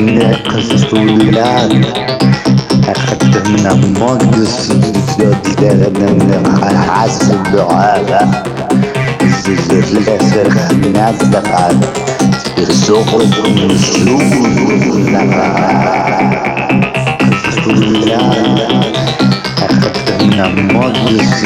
Castellan أخذت من المقدس حسب هذا لسر الناس دخل السوق السوق أخذت من المقدس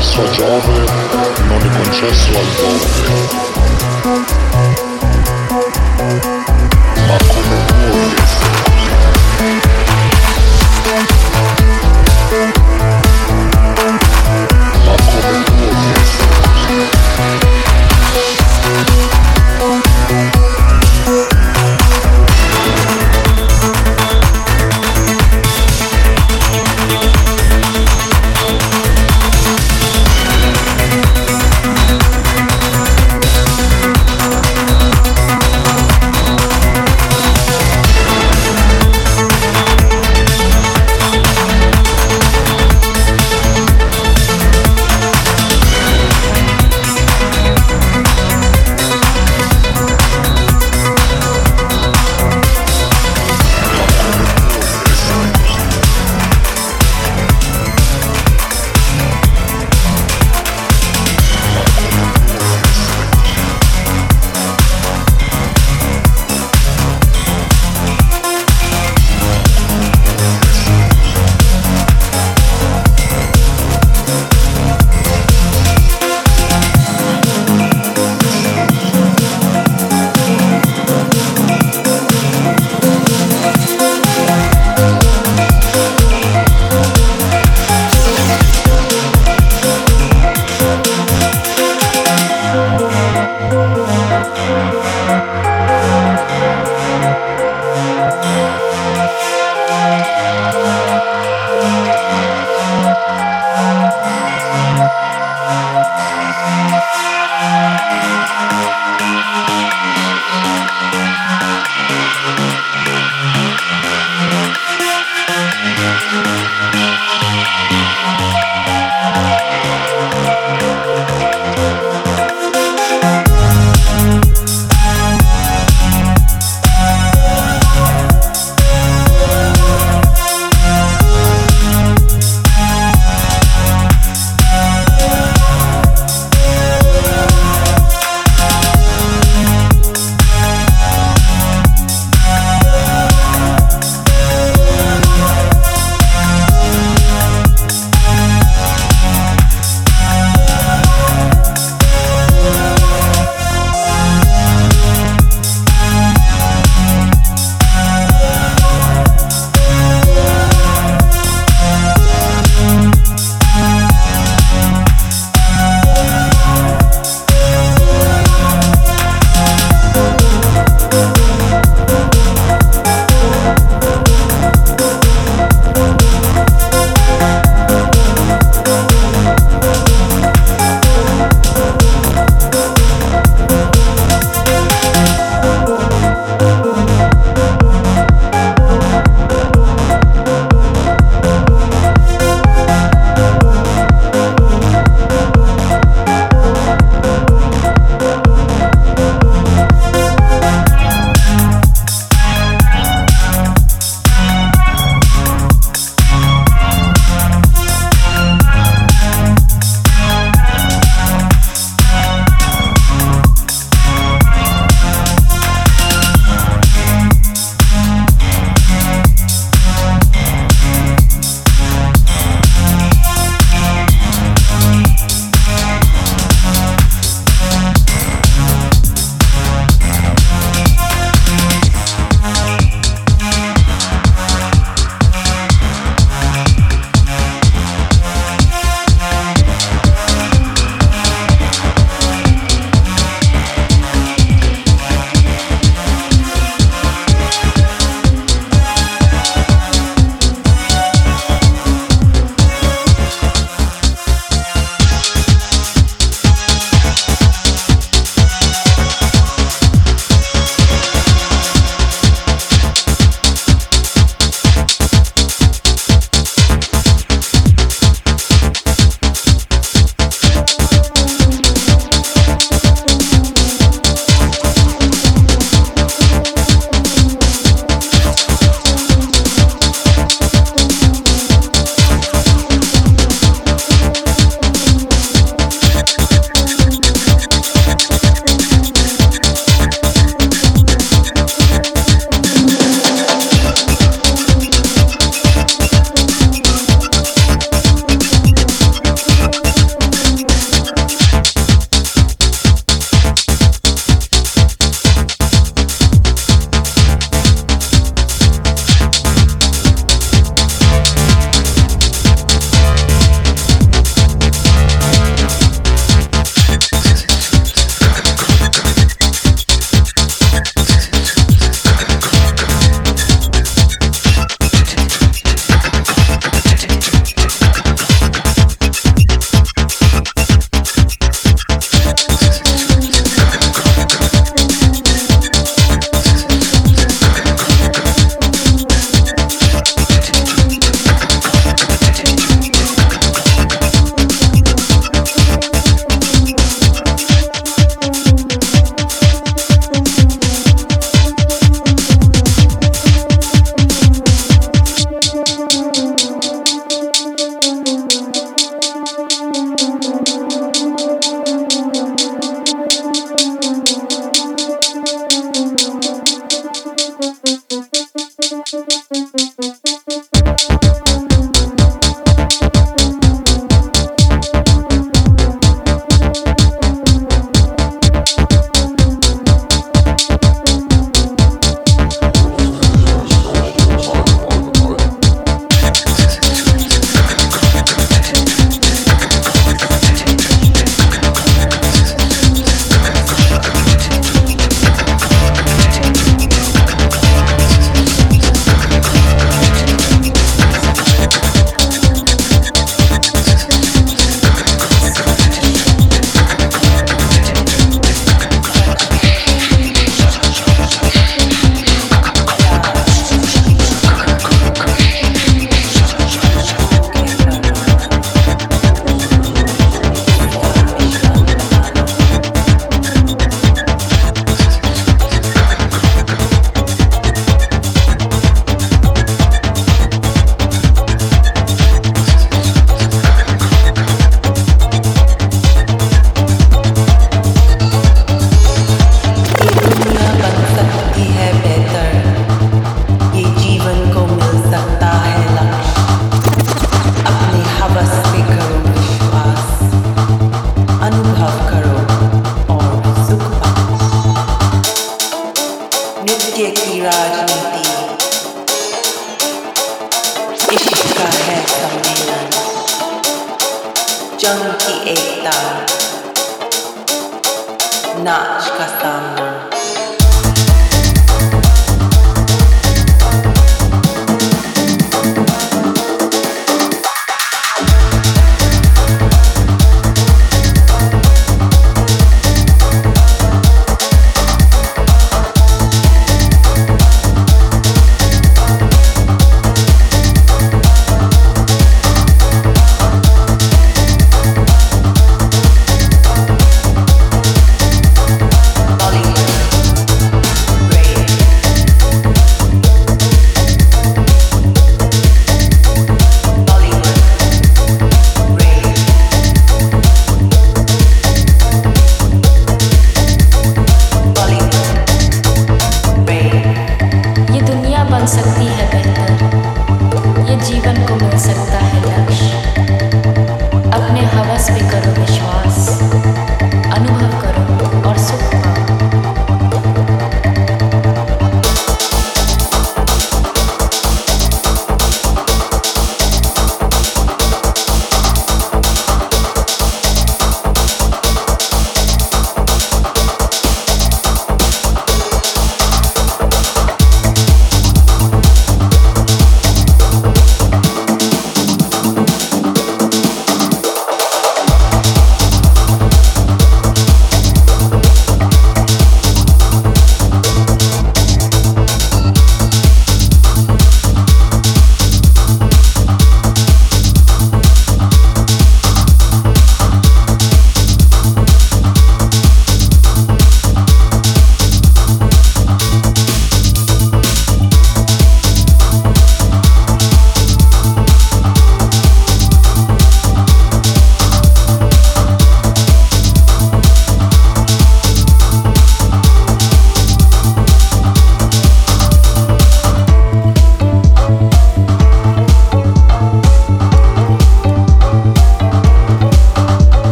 concesso a Giove non è concesso al Giove.